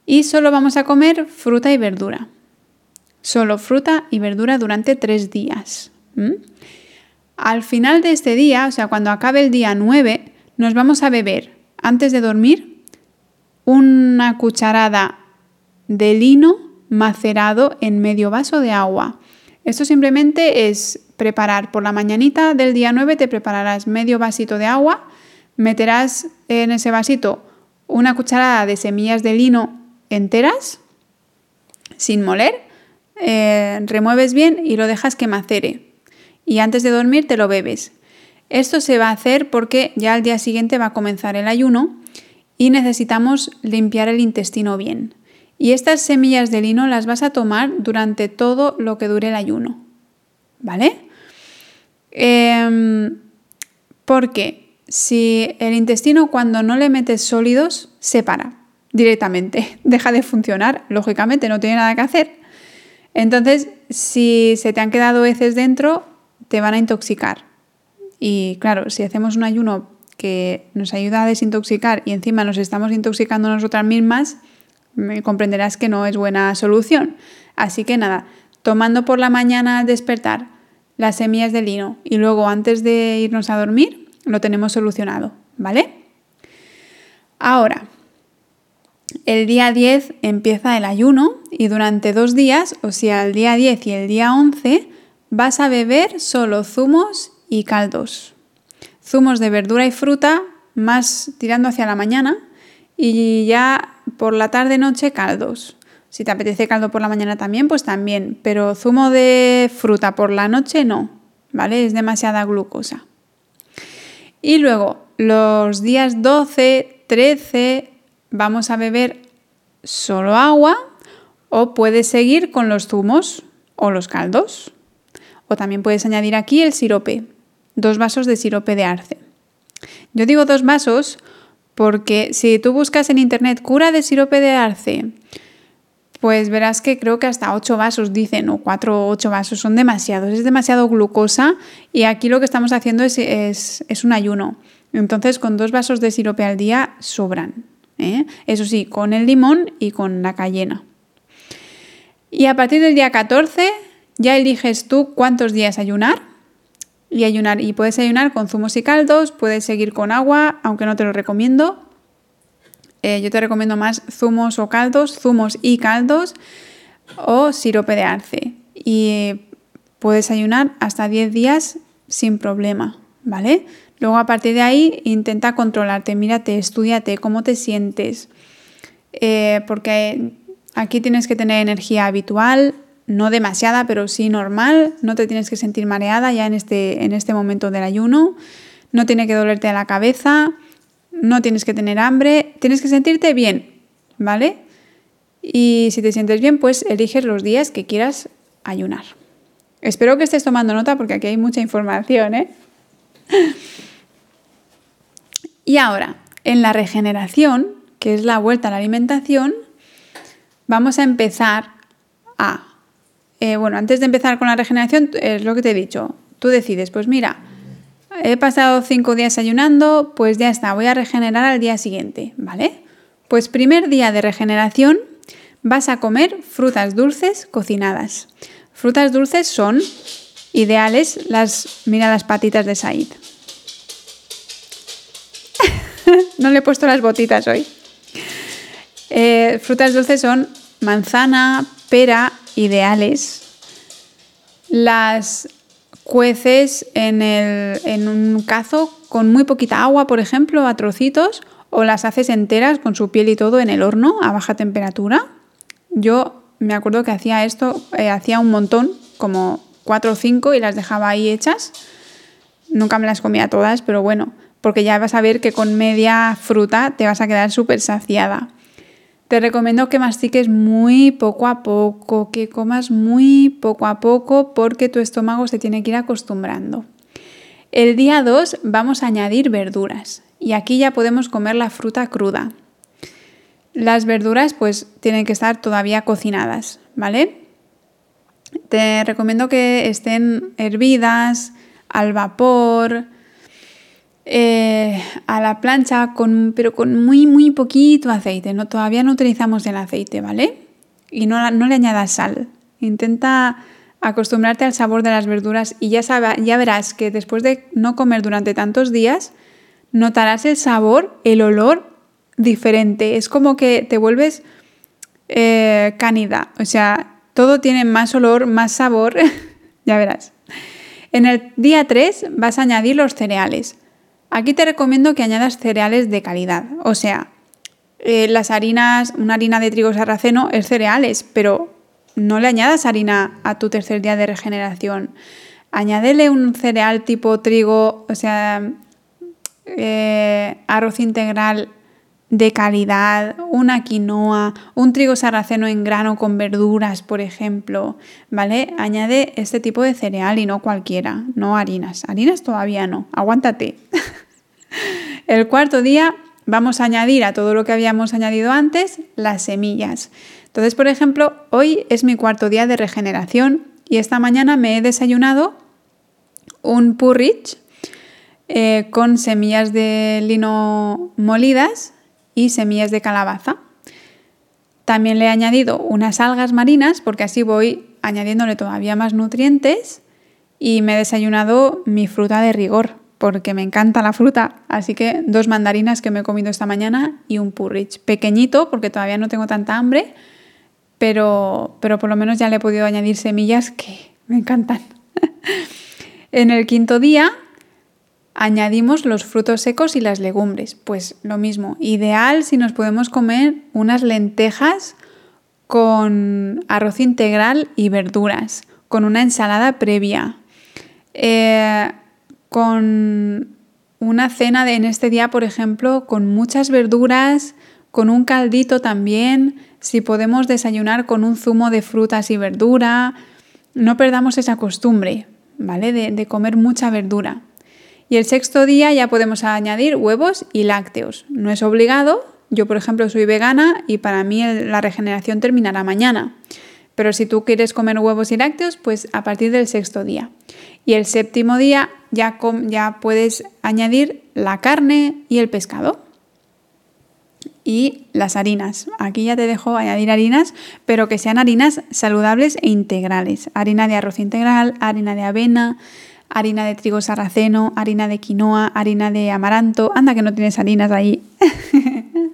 y solo vamos a comer fruta y verdura. Solo fruta y verdura durante tres días. Al final de este día, o sea, cuando acabe el día 9, nos vamos a beber, antes de dormir, una cucharada de lino macerado en medio vaso de agua. Esto simplemente es preparar por la mañanita del día 9, te prepararás medio vasito de agua, meterás en ese vasito una cucharada de semillas de lino enteras, sin moler, eh, remueves bien y lo dejas que macere. Y antes de dormir te lo bebes. Esto se va a hacer porque ya al día siguiente va a comenzar el ayuno y necesitamos limpiar el intestino bien. Y estas semillas de lino las vas a tomar durante todo lo que dure el ayuno. ¿Vale? Eh, porque si el intestino cuando no le metes sólidos se para directamente, deja de funcionar, lógicamente no tiene nada que hacer. Entonces, si se te han quedado heces dentro, te van a intoxicar. Y claro, si hacemos un ayuno que nos ayuda a desintoxicar y encima nos estamos intoxicando nosotras mismas, comprenderás que no es buena solución. Así que nada, tomando por la mañana al despertar las semillas de lino y luego antes de irnos a dormir, lo tenemos solucionado, ¿vale? Ahora, el día 10 empieza el ayuno y durante dos días, o sea, el día 10 y el día 11, vas a beber solo zumos y caldos. Zumos de verdura y fruta, más tirando hacia la mañana, y ya por la tarde-noche caldos. Si te apetece caldo por la mañana también, pues también, pero zumo de fruta por la noche no, ¿vale? Es demasiada glucosa. Y luego, los días 12, 13, vamos a beber solo agua o puedes seguir con los zumos o los caldos. O también puedes añadir aquí el sirope, dos vasos de sirope de arce. Yo digo dos vasos porque si tú buscas en internet cura de sirope de arce, pues verás que creo que hasta ocho vasos dicen, o cuatro o ocho vasos, son demasiados, es demasiado glucosa y aquí lo que estamos haciendo es, es un ayuno. Entonces con dos vasos de sirope al día sobran. ¿Eh? Eso sí, con el limón y con la cayena. Y a partir del día 14 ya eliges tú cuántos días ayunar y ayunar y puedes ayunar con zumos y caldos, puedes seguir con agua, aunque no te lo recomiendo. Eh, yo te recomiendo más zumos o caldos, zumos y caldos o sirope de arce. Y puedes ayunar hasta 10 días sin problema, ¿vale? Luego a partir de ahí intenta controlarte, mírate, estudiate cómo te sientes, eh, porque aquí tienes que tener energía habitual, no demasiada, pero sí normal, no te tienes que sentir mareada ya en este, en este momento del ayuno, no tiene que dolerte la cabeza, no tienes que tener hambre, tienes que sentirte bien, ¿vale? Y si te sientes bien, pues eliges los días que quieras ayunar. Espero que estés tomando nota porque aquí hay mucha información, ¿eh? Y ahora, en la regeneración, que es la vuelta a la alimentación, vamos a empezar a... Eh, bueno, antes de empezar con la regeneración, es lo que te he dicho. Tú decides, pues mira, he pasado cinco días ayunando, pues ya está, voy a regenerar al día siguiente, ¿vale? Pues primer día de regeneración vas a comer frutas dulces cocinadas. Frutas dulces son ideales las, mira las patitas de Said. no le he puesto las botitas hoy. Eh, frutas dulces son manzana, pera, ideales. Las cueces en, en un cazo con muy poquita agua, por ejemplo, a trocitos, o las haces enteras con su piel y todo en el horno a baja temperatura. Yo me acuerdo que hacía esto, eh, hacía un montón, como cuatro o cinco, y las dejaba ahí hechas. Nunca me las comía todas, pero bueno, porque ya vas a ver que con media fruta te vas a quedar súper saciada. Te recomiendo que mastiques muy poco a poco, que comas muy poco a poco porque tu estómago se tiene que ir acostumbrando. El día 2 vamos a añadir verduras y aquí ya podemos comer la fruta cruda. Las verduras pues tienen que estar todavía cocinadas, ¿vale? Te recomiendo que estén hervidas, al vapor, eh, a la plancha, con, pero con muy, muy poquito aceite. No, todavía no utilizamos el aceite, ¿vale? Y no, no le añadas sal. Intenta acostumbrarte al sabor de las verduras y ya, ya verás que después de no comer durante tantos días, notarás el sabor, el olor diferente. Es como que te vuelves eh, canida. O sea, todo tiene más olor, más sabor. ya verás. En el día 3 vas a añadir los cereales. Aquí te recomiendo que añadas cereales de calidad. O sea, eh, las harinas, una harina de trigo sarraceno es cereales, pero no le añadas harina a tu tercer día de regeneración. Añádele un cereal tipo trigo, o sea, eh, arroz integral de calidad, una quinoa, un trigo sarraceno en grano con verduras, por ejemplo, ¿vale? Añade este tipo de cereal y no cualquiera, no harinas. Harinas todavía no, aguántate. El cuarto día vamos a añadir a todo lo que habíamos añadido antes las semillas. Entonces, por ejemplo, hoy es mi cuarto día de regeneración y esta mañana me he desayunado un porridge eh, con semillas de lino molidas y semillas de calabaza. También le he añadido unas algas marinas porque así voy añadiéndole todavía más nutrientes y me he desayunado mi fruta de rigor porque me encanta la fruta. Así que dos mandarinas que me he comido esta mañana y un purrich pequeñito porque todavía no tengo tanta hambre, pero, pero por lo menos ya le he podido añadir semillas que me encantan. en el quinto día añadimos los frutos secos y las legumbres. Pues lo mismo, ideal si nos podemos comer unas lentejas con arroz integral y verduras, con una ensalada previa, eh, con una cena de, en este día, por ejemplo, con muchas verduras, con un caldito también, si podemos desayunar con un zumo de frutas y verdura, no perdamos esa costumbre, ¿vale? de comer mucha verdura. Y el sexto día ya podemos añadir huevos y lácteos. No es obligado. Yo, por ejemplo, soy vegana y para mí la regeneración terminará mañana. Pero si tú quieres comer huevos y lácteos, pues a partir del sexto día. Y el séptimo día ya, puedes añadir la carne y el pescado. Y las harinas. Aquí ya te dejo añadir harinas, pero que sean harinas saludables e integrales. Harina de arroz integral, harina de avena, harina de trigo sarraceno, harina de quinoa, harina de amaranto. Anda que no tienes harinas ahí.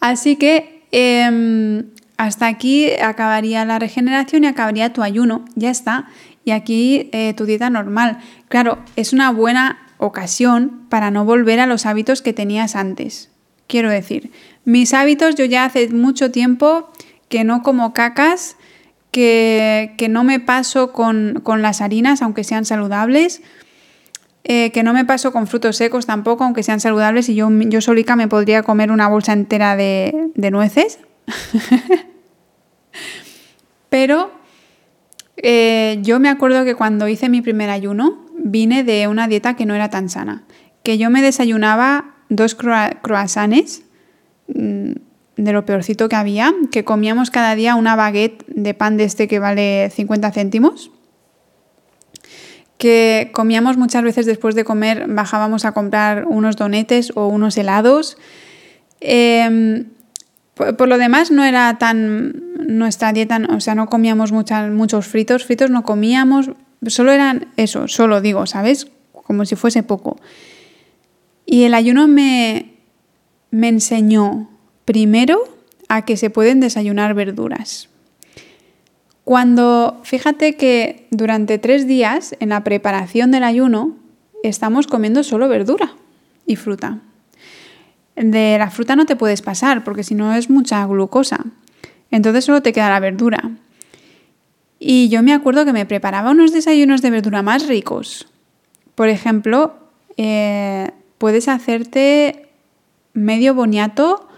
Así que em, hasta aquí acabaría la regeneración y acabaría tu ayuno. Ya está. Y aquí eh, tu dieta normal. Claro, es una buena ocasión para no volver a los hábitos que tenías antes. Quiero decir, mis hábitos yo ya hace mucho tiempo que no como cacas que, no me paso con, las harinas, aunque sean saludables, eh, que no me paso con frutos secos tampoco, aunque sean saludables, y yo, yo solica me podría comer una bolsa entera de, nueces. Pero eh, yo me acuerdo que cuando hice mi primer ayuno, vine de una dieta que no era tan sana, que yo me desayunaba dos croissants de lo peorcito que había, que comíamos cada día una baguette de pan de este que vale 50 céntimos, que comíamos muchas veces después de comer, bajábamos a comprar unos donetes o unos helados. Em, por, lo demás no era tan nuestra dieta, o sea, no comíamos muchos fritos, fritos no comíamos, solo eran eso, solo digo, ¿sabes? Como si fuese poco. Y el ayuno me, me enseñó primero a que se pueden desayunar verduras. Cuando, fíjate que durante tres días en la preparación del ayuno estamos comiendo solo verdura y fruta. De la fruta no te puedes pasar porque si no es mucha glucosa. Entonces solo te queda la verdura. Y yo me acuerdo que me preparaba unos desayunos de verdura más ricos. Por ejemplo, eh, puedes hacerte medio boniato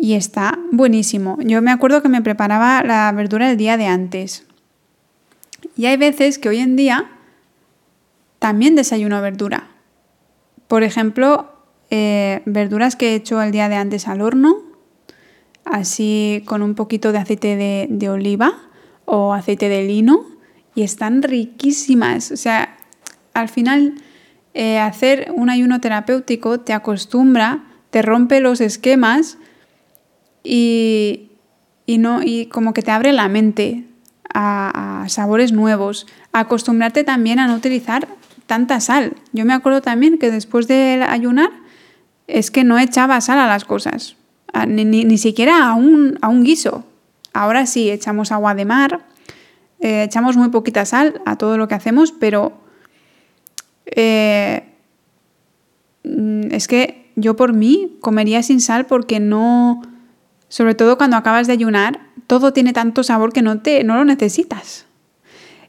y está buenísimo. Yo me acuerdo que me preparaba la verdura el día de antes. Y hay veces que hoy en día también desayuno verdura. Por ejemplo, eh, verduras que he hecho el día de antes al horno, así con un poquito de aceite de, oliva o aceite de lino, y están riquísimas. O sea, al final eh, hacer un ayuno terapéutico te acostumbra, te rompe los esquemas y, no, y como que te abre la mente a, sabores nuevos, acostumbrarte también a no utilizar tanta sal. Yo me acuerdo también que después de ayunar es que no echaba sal a las cosas, ni, siquiera a un, a un, guiso. Ahora sí, echamos agua de mar, eh, echamos muy poquita sal a todo lo que hacemos, pero eh, mm, es que yo por mí comería sin sal porque no, sobre todo cuando acabas de ayunar, todo tiene tanto sabor que no, te, no lo necesitas.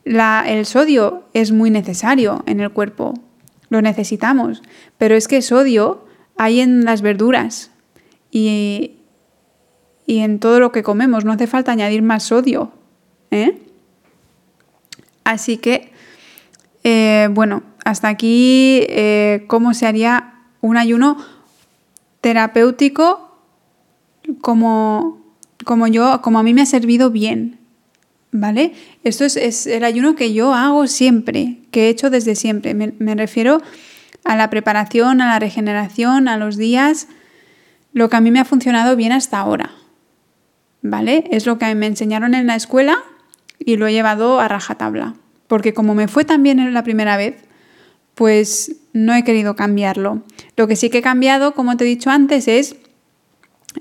el sodio es muy necesario en el cuerpo, lo necesitamos, pero es que sodio hay en las verduras y, y en todo lo que comemos, no hace falta añadir más sodio. ¿eh? Así que, eh, bueno, hasta aquí eh, cómo se haría un ayuno terapéutico como, como yo, como a mí me ha servido bien. ¿Vale? Esto es, el ayuno que yo hago siempre, que he hecho desde siempre. Me, refiero a la preparación, a la regeneración, a los días, lo que a mí me ha funcionado bien hasta ahora. ¿Vale? Es lo que me enseñaron en la escuela y lo he llevado a rajatabla. Porque como me fue tan bien la primera vez, pues no he querido cambiarlo. Lo que sí que he cambiado, como te he dicho antes, es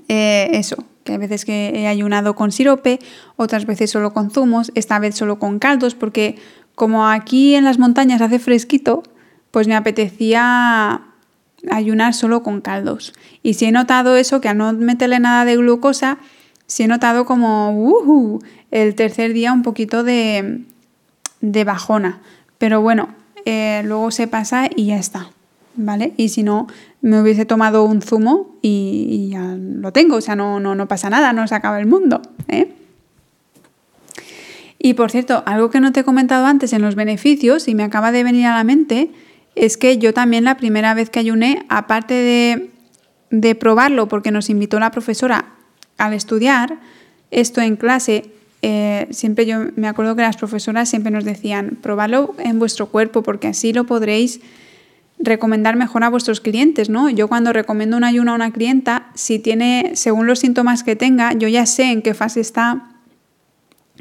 eh, eso, que hay veces que he ayunado con sirope, otras veces solo con zumos, esta vez solo con caldos, porque como aquí en las montañas hace fresquito, pues me apetecía ayunar solo con caldos. Y si he notado eso, que al no meterle nada de glucosa, si he notado como el tercer día un poquito de, de bajona. Pero bueno, eh, luego se pasa y ya está. ¿Vale? Y si no, me hubiese tomado un zumo y, ya lo tengo, o sea, no, no, no, pasa nada, no se acaba el mundo. ¿eh? Y por cierto, algo que no te he comentado antes en los beneficios y me acaba de venir a la mente es que yo también la primera vez que ayuné, aparte de, de probarlo, porque nos invitó la profesora al estudiar esto en clase, eh, siempre yo me acuerdo que las profesoras siempre nos decían, probadlo en vuestro cuerpo porque así lo podréis recomendar mejor a vuestros clientes, ¿no? Yo cuando recomiendo un ayuno a una clienta, si tiene, según los síntomas que tenga, yo ya sé en qué fase está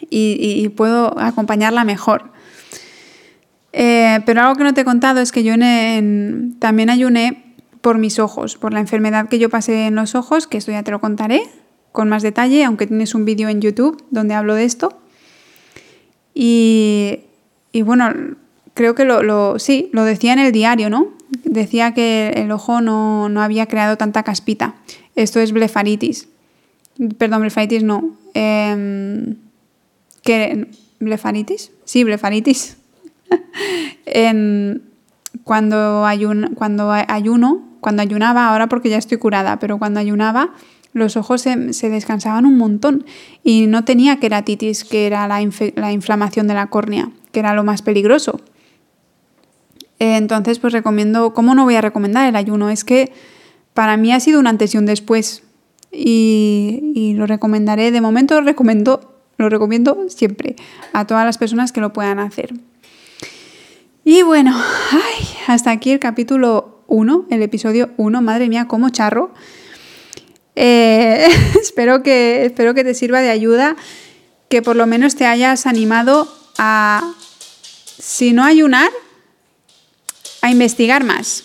y, puedo acompañarla mejor. Eh, pero algo que no te he contado es que yo también ayuné por mis ojos, por la enfermedad que yo pasé en los ojos, que esto ya te lo contaré con más detalle, aunque tienes un vídeo en YouTube donde hablo de esto. Y, y bueno, creo que lo, sí, lo decía en el diario, ¿no? Decía que el ojo no, había creado tanta caspita. Esto es blefaritis. Perdón, blefaritis no. Eh, ¿Blefaritis? Sí, blefaritis. cuando, cuando ayuno, cuando ayunaba, ahora porque ya estoy curada, pero cuando ayunaba, los ojos se, se descansaban un montón y no tenía queratitis, que era la, la inflamación de la córnea, que era lo más peligroso. Entonces, pues recomiendo, ¿cómo no voy a recomendar el ayuno? Es que para mí ha sido un antes y un después. Y, lo recomendaré, de momento lo recomiendo, lo recomiendo siempre a todas las personas que lo puedan hacer. Y bueno, hasta aquí el capítulo 1, el episodio 1, madre mía, cómo charro. Eh, espero, que, espero que te sirva de ayuda, que por lo menos te hayas animado a, si no ayunar, a investigar más,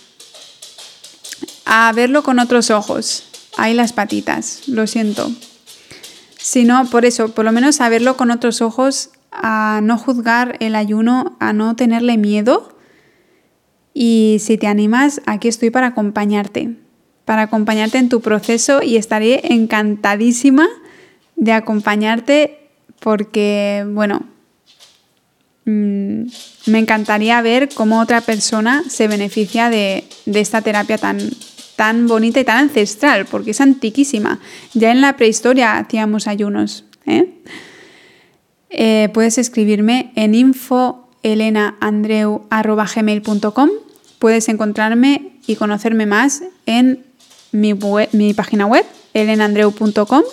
a verlo con otros ojos. Ahí las patitas, lo siento. Si no, por eso, por lo menos a verlo con otros ojos, a no juzgar el ayuno, a no tenerle miedo. Y si te animas, aquí estoy para acompañarte, para acompañarte en tu proceso y estaré encantadísima de acompañarte porque, bueno, mm, me encantaría ver cómo otra persona se beneficia de, esta terapia tan, tan bonita y tan ancestral, porque es antiquísima. Ya en la prehistoria hacíamos ayunos. ¿eh? Eh, puedes escribirme en infoelenaandreu.com. Puedes encontrarme y conocerme más en mi, mi página web, elenaandreu.com.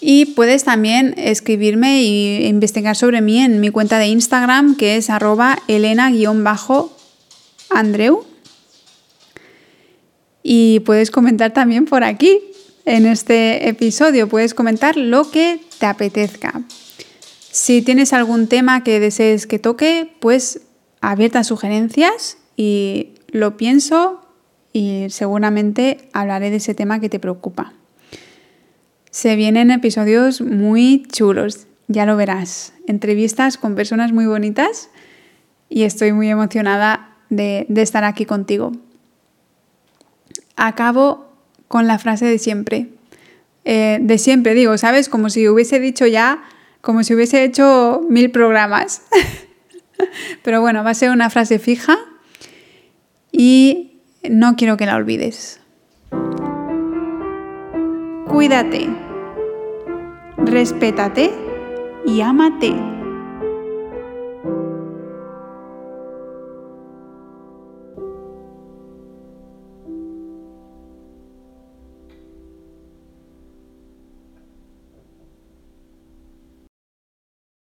Y puedes también escribirme e investigar sobre mí en mi cuenta de Instagram, que es arroba elena-andreu. Y puedes comentar también por aquí, en este episodio, puedes comentar lo que te apetezca. Si tienes algún tema que desees que toque, pues abiertas sugerencias y lo pienso y seguramente hablaré de ese tema que te preocupa. Se vienen episodios muy chulos, ya lo verás. Entrevistas con personas muy bonitas y estoy muy emocionada de, estar aquí contigo. Acabo con la frase de siempre. Eh, de siempre digo, ¿sabes? Como si hubiese dicho ya, como si hubiese hecho mil programas. Pero bueno, va a ser una frase fija y no quiero que la olvides. Cuídate, respétate y ámate.